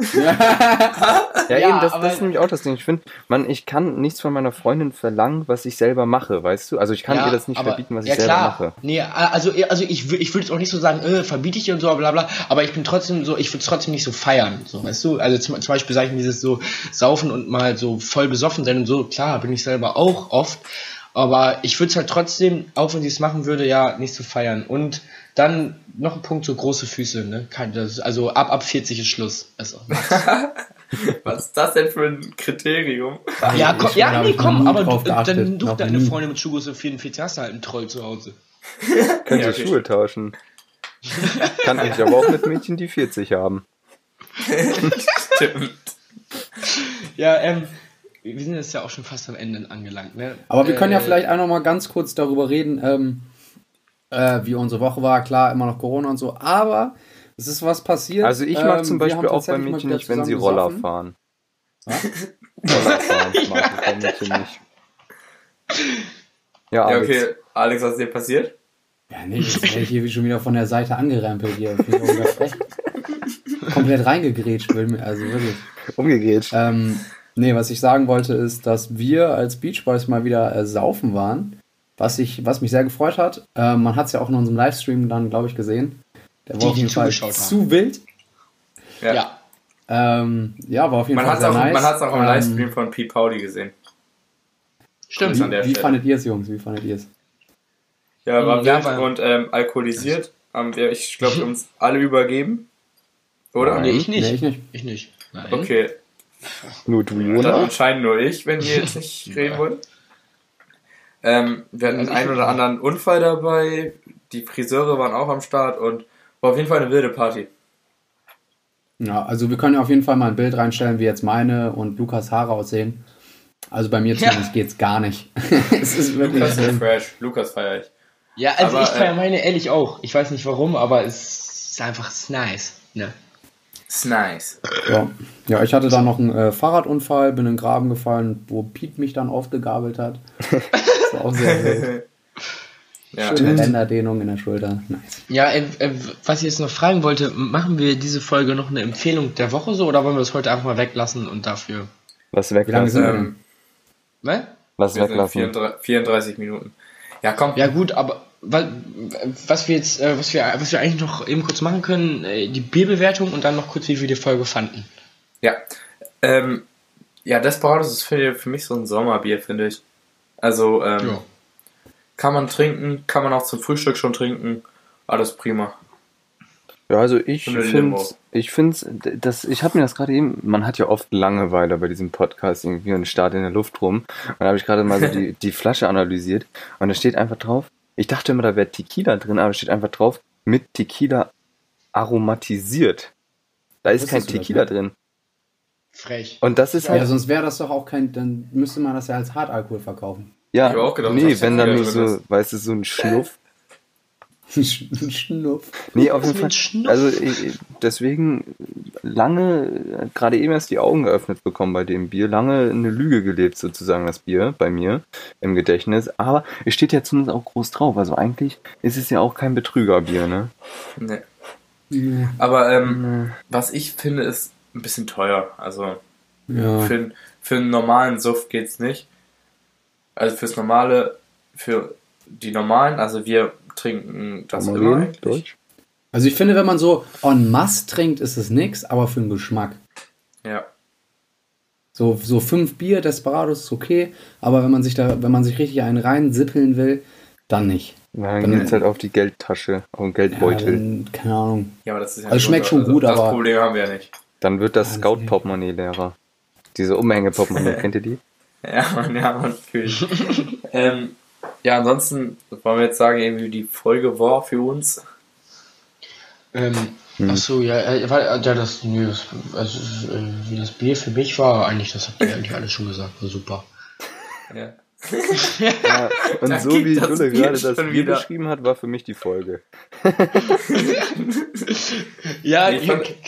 D: Ja,
B: Ja,
D: eben, das, das ist nämlich auch das Ding. Ich finde, man, ich kann nichts von meiner Freundin verlangen, was ich selber mache, weißt du? Also ich kann
B: Ja,
D: ihr das nicht
B: aber-
D: verbieten, was
B: ja,
D: ich selber
B: klar.
D: mache.
B: Nee, also, also ich, ich würde jetzt auch nicht so sagen, äh, verbiete ich dir und so, bla bla, aber ich bin trotzdem so, ich würde es trotzdem nicht so feiern, so, weißt du? Also zum, zum Beispiel sage ich mir dieses so saufen und mal so voll besoffen sein und so, klar, bin ich selber auch oft, aber ich würde es halt trotzdem, auch wenn sie es machen würde, ja, nicht so feiern. Und dann noch ein Punkt, so große Füße, ne? Kein, das, also ab, ab 40 ist Schluss. Also,
A: Was ist das denn für ein Kriterium?
B: ja, komm, ja, nee, komm, aber du, dann
C: noch
B: deine
C: nie.
B: Freundin mit Schuhgröße 44, hast du halt einen Troll zu Hause.
D: Könnt
A: Ja,
D: ihr
A: okay.
D: Schuhe tauschen. kann ich aber auch mit Mädchen, die 40 haben.
A: Stimmt.
B: Ja, ähm, wir sind jetzt ja auch schon fast am Ende angelangt, ne?
C: Aber wir können ja
B: Äh,
C: vielleicht auch noch mal ganz kurz darüber reden, ähm, äh, wie unsere Woche war. Klar, immer noch Corona und so, aber es ist was passiert.
D: Also ich mag
C: Ähm,
D: zum
C: wir
D: Beispiel auch bei Mädchen nicht, wenn sie Roller
C: gesoffen.
D: fahren. Roller fahren mag ich bei Mädchen nicht. Ja,
A: Ja,
D: Alex.
A: okay. Alex, was ist dir passiert?
C: Ja, nee, jetzt werde ich hier schon wieder von der Seite angerempelt hier. Komplett reingegrätscht, will mir, also wirklich.
D: Umgegrätscht.
C: Ähm, nee, was ich sagen wollte, ist, dass wir als Beach Boys mal wieder äh, saufen waren. Was, ich, was mich sehr gefreut hat. Äh, man hat es ja auch in unserem Livestream dann, glaube ich, gesehen. Der war
B: Die,
C: auf jeden Fall zu wild.
B: Ja.
C: Ähm, ja, war auf jeden
A: Man
C: Fall
A: hat es
C: sehr
A: auch,
C: nice.
A: man hat's auch im
C: Ähm,
A: Livestream von Pete Pauli gesehen.
B: Stimmt.
A: Grüße an der
C: Wie, wie fandet ihr es, Jungs? Wie fandet ihr es?
A: Ja, war
B: ja,
A: wild und ähm, alkoholisiert. Haben wir, ich glaube, uns alle übergeben. Oder?
B: Nee, ich nicht.
C: Nee, ich nicht.
B: Ich nicht. Nein.
A: Okay,
D: Nur du,
A: dann
D: oder?
A: anscheinend nur ich, wenn ihr jetzt nicht reden wollt. Ähm, wir hatten
B: Also
A: einen oder anderen Unfall dabei. Die Friseure waren auch am Start und war auf jeden Fall eine wilde Party.
C: Ja, also wir können ja auf jeden Fall mal ein Bild reinstellen, wie jetzt meine und Lukas Haare aussehen. Also bei mir
B: Ja.
C: zumindest geht's gar nicht. es ist wirklich
A: Lukas ist fresh. Lukas feier ich.
B: Ja, also
A: Aber,
B: ich feiere
A: äh,
B: meine ehrlich auch. Ich weiß nicht warum, aber es ist einfach es ist nice. Ne?
A: Ist nice.
C: Ja. ja, ich hatte dann noch einen äh, Fahrradunfall, bin in den Graben gefallen, wo Pete mich dann aufgegabelt hat. Das war auch sehr wild.
A: Ja.
C: Schöne Bänderdehnung in der Schulter. Nice.
B: Ja, äh, äh, was ich jetzt noch fragen wollte, machen wir diese Folge noch eine Empfehlung der Woche so oder wollen wir das heute einfach mal weglassen und dafür.
D: Was weglassen.
A: Ähm?
B: Ne?
D: Was
A: wir sind
D: weglassen.
A: 34, 34 Minuten. Ja, komm.
B: Ja gut, aber wa- was wir jetzt, äh, was wir, was wir eigentlich noch eben kurz machen können, äh, die Bierbewertung und dann noch kurz, wie wir die Folge fanden.
A: Ja. Ähm, ja, Desperados ist für, für mich so ein Sommerbier, finde ich. Also, ähm,
B: Ja.
A: Kann man trinken, kann man auch zum Frühstück schon trinken. Alles prima.
D: Ja, also ich finde ich finde das ich habe mir das gerade eben, man hat ja oft Langeweile bei diesem Podcast irgendwie und starrt in der Luft rum. Und da habe ich gerade mal so die, die Flasche analysiert und da steht einfach drauf, ich dachte immer, da wäre Tequila drin, aber es steht einfach drauf, mit Tequila aromatisiert. Da ist kein
C: Wusstest du das,
D: Tequila
C: ne?
D: drin.
B: Frech.
D: Und das ist
C: Ja,
D: halt,
C: sonst wäre das doch auch kein, dann müsste man das ja als Hartalkohol verkaufen.
D: Ja,
A: Ich auch gedacht,
D: nee, wenn dann nur so, weißt du, so ein Schnuff.
C: Ein Schnupf.
D: Nee, auf jeden Fall.
B: Schnuff?
D: Also ich, deswegen lange, gerade eben erst die Augen geöffnet bekommen bei dem Bier, lange eine Lüge gelebt sozusagen das Bier bei mir im Gedächtnis. Aber es steht ja zumindest auch groß drauf. Also eigentlich ist es ja auch kein Betrügerbier, ne?
A: Nee.
C: Ja.
A: Aber ähm, was ich finde, ist ein bisschen teuer. Also
C: ja.
A: für, für einen normalen Suff geht's nicht. Also fürs normale, für die normalen, also wir trinken das
D: Mal
A: immer
D: reden,
A: eigentlich.
D: Deutsch.
C: Also ich finde, wenn man so en masse trinkt, ist es nix, aber für den Geschmack.
A: Ja.
C: So, so fünf Bier, Desperados ist okay, aber wenn man sich da, wenn man sich richtig einen reinsippeln will, dann nicht.
D: Ja, dann
C: Dann-
D: geht's halt auf die Geldtasche, auf den
C: Ja,
D: Geldbeutel.
C: dann, keine Ahnung.
A: Ja, aber das ist ja
C: Also schmeckt schon gut,
A: das
C: aber-
A: Problem haben wir ja nicht.
D: Dann wird das Scout-Portemonnaie leerer. Diese Umhänge-Portemonnaie, kennt ihr die?
A: Ja, man, ja, man fühlt. ähm, ja, ansonsten wollen wir jetzt sagen, irgendwie wie die Folge war für uns.
B: Ähm,
D: Hm.
B: Ach so, ja, äh, weil, äh, ja, das, nö, das, also, äh, wie das Bier für mich war, eigentlich, das habt ihr eigentlich alles schon gesagt, war super.
A: Ja.
D: Ja, und
A: Da
D: so wie Jule gerade das Bier
A: wieder.
D: beschrieben hat, war für mich die Folge.
B: Ja,
A: Nee,
B: ich
A: fand-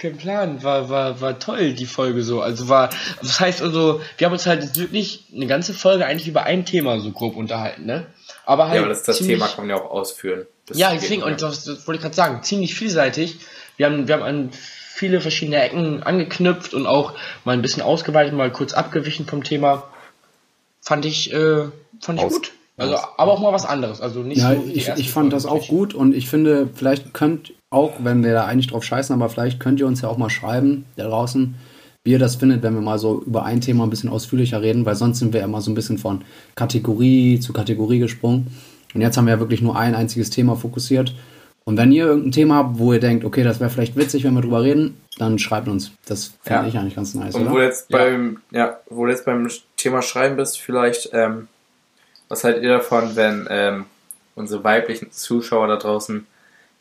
B: kein, Plan, war, war, war toll, die Folge so. Also war, das heißt also, wir haben uns halt wirklich eine ganze Folge eigentlich über ein Thema so grob unterhalten, ne? Aber halt.
A: ja, aber das, das
B: ziemlich-
A: Thema kann man ja auch ausführen. Das
B: Ja, deswegen, und das, das wollte ich gerade sagen, ziemlich vielseitig. Wir haben, wir haben an viele verschiedene Ecken angeknüpft und auch mal ein bisschen ausgeweitet, mal kurz abgewichen vom Thema. Fand ich, äh, fand ich
D: Aus-
B: gut. Also, aber auch mal was anderes. Also nicht
C: Ja, ich, ich fand das auch gut und ich finde, vielleicht könnt auch, wenn wir da eigentlich drauf scheißen, aber vielleicht könnt ihr uns ja auch mal schreiben, da draußen, wie ihr das findet, wenn wir mal so über ein Thema ein bisschen ausführlicher reden, weil sonst sind wir immer so ein bisschen von Kategorie zu Kategorie gesprungen. Und jetzt haben wir ja wirklich nur ein einziges Thema fokussiert. Und wenn ihr irgendein Thema habt, wo ihr denkt, okay, das wäre vielleicht witzig, wenn wir drüber reden, dann schreibt uns. Das finde
A: Ja.
C: ich eigentlich ganz nice,
A: Und wo du
C: oder?
A: jetzt beim, ja, wo du jetzt beim Thema Schreiben bist, vielleicht, ähm, was haltet ihr davon, wenn ähm, unsere weiblichen Zuschauer da draußen,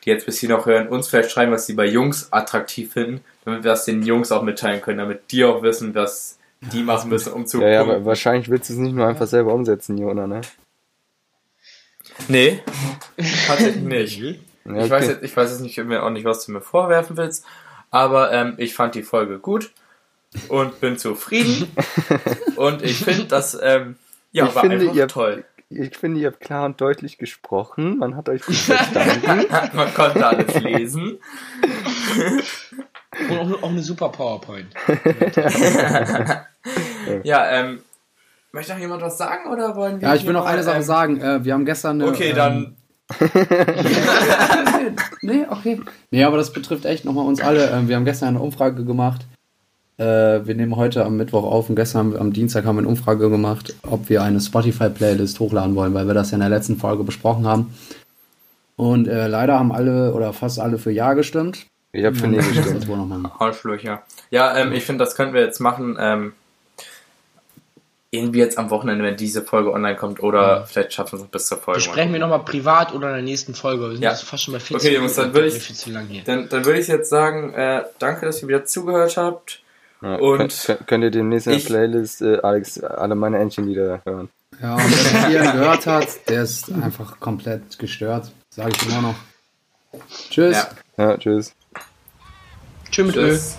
A: die jetzt bis hier noch hören, uns vielleicht schreiben, was sie bei Jungs attraktiv finden, damit wir das den Jungs auch mitteilen können, damit die auch wissen, was die machen müssen, um zu
D: Ja, ja, wahrscheinlich willst du es nicht nur einfach selber umsetzen, Jona, ne?
A: Nee, tatsächlich nicht.
D: Ja,
A: Ich, weiß
D: okay.
A: jetzt, ich weiß jetzt nicht mehr auch nicht, was du mir vorwerfen willst, aber ähm, ich fand die Folge gut und bin zufrieden. und ich finde, dass ähm, ja,
D: Ich
A: war
D: finde,
A: einfach
D: ihr habt-
A: toll.
D: Ich finde, ihr habt klar und deutlich gesprochen. Man hat euch gut verstanden.
A: Man konnte alles lesen.
B: Und auch, auch eine super PowerPoint.
A: Ja, ähm, möchte noch jemand was sagen oder wollen wir?
C: Ja, ich will noch eine Sache
A: ähm,
C: sagen. Äh, wir haben gestern eine,
A: Okay,
C: ähm,
A: dann.
C: nee, okay. Nee, aber das betrifft echt nochmal uns alle. Ähm, wir haben gestern eine Umfrage gemacht. Äh, wir nehmen heute am Mittwoch auf und gestern am Dienstag haben wir eine Umfrage gemacht, ob wir eine Spotify-Playlist hochladen wollen, weil wir das ja in der letzten Folge besprochen haben. Und äh, leider haben alle oder fast alle für Ja gestimmt.
D: Ich habe für nee gestimmt.
A: Arschlöcher. Ja, ähm, ich finde, das könnten wir jetzt machen. Ähm, irgendwie jetzt am Wochenende, wenn diese Folge online kommt, oder vielleicht schaffen wir es noch bis zur Folge.
B: Besprechen wir nochmal privat oder in der nächsten Folge. Wir sind
A: Ja.
B: fast schon bei 40
A: Okay, Jungs, dann würde ich-
B: Viel zu lang hier.
A: Dann, dann würde ich jetzt sagen, äh, danke, dass ihr wieder zugehört habt.
D: Ja,
A: Und
D: könnt, könnt ihr demnächst in der Playlist äh, Alex alle meine Entchenlieder hören.
C: Ja, und wer das hier gehört hat, der ist einfach komplett gestört. Sage ich immer noch. Tschüss.
A: Ja.
D: Ja, tschüss.
B: Tschüss mit Öl.
A: Tschüss.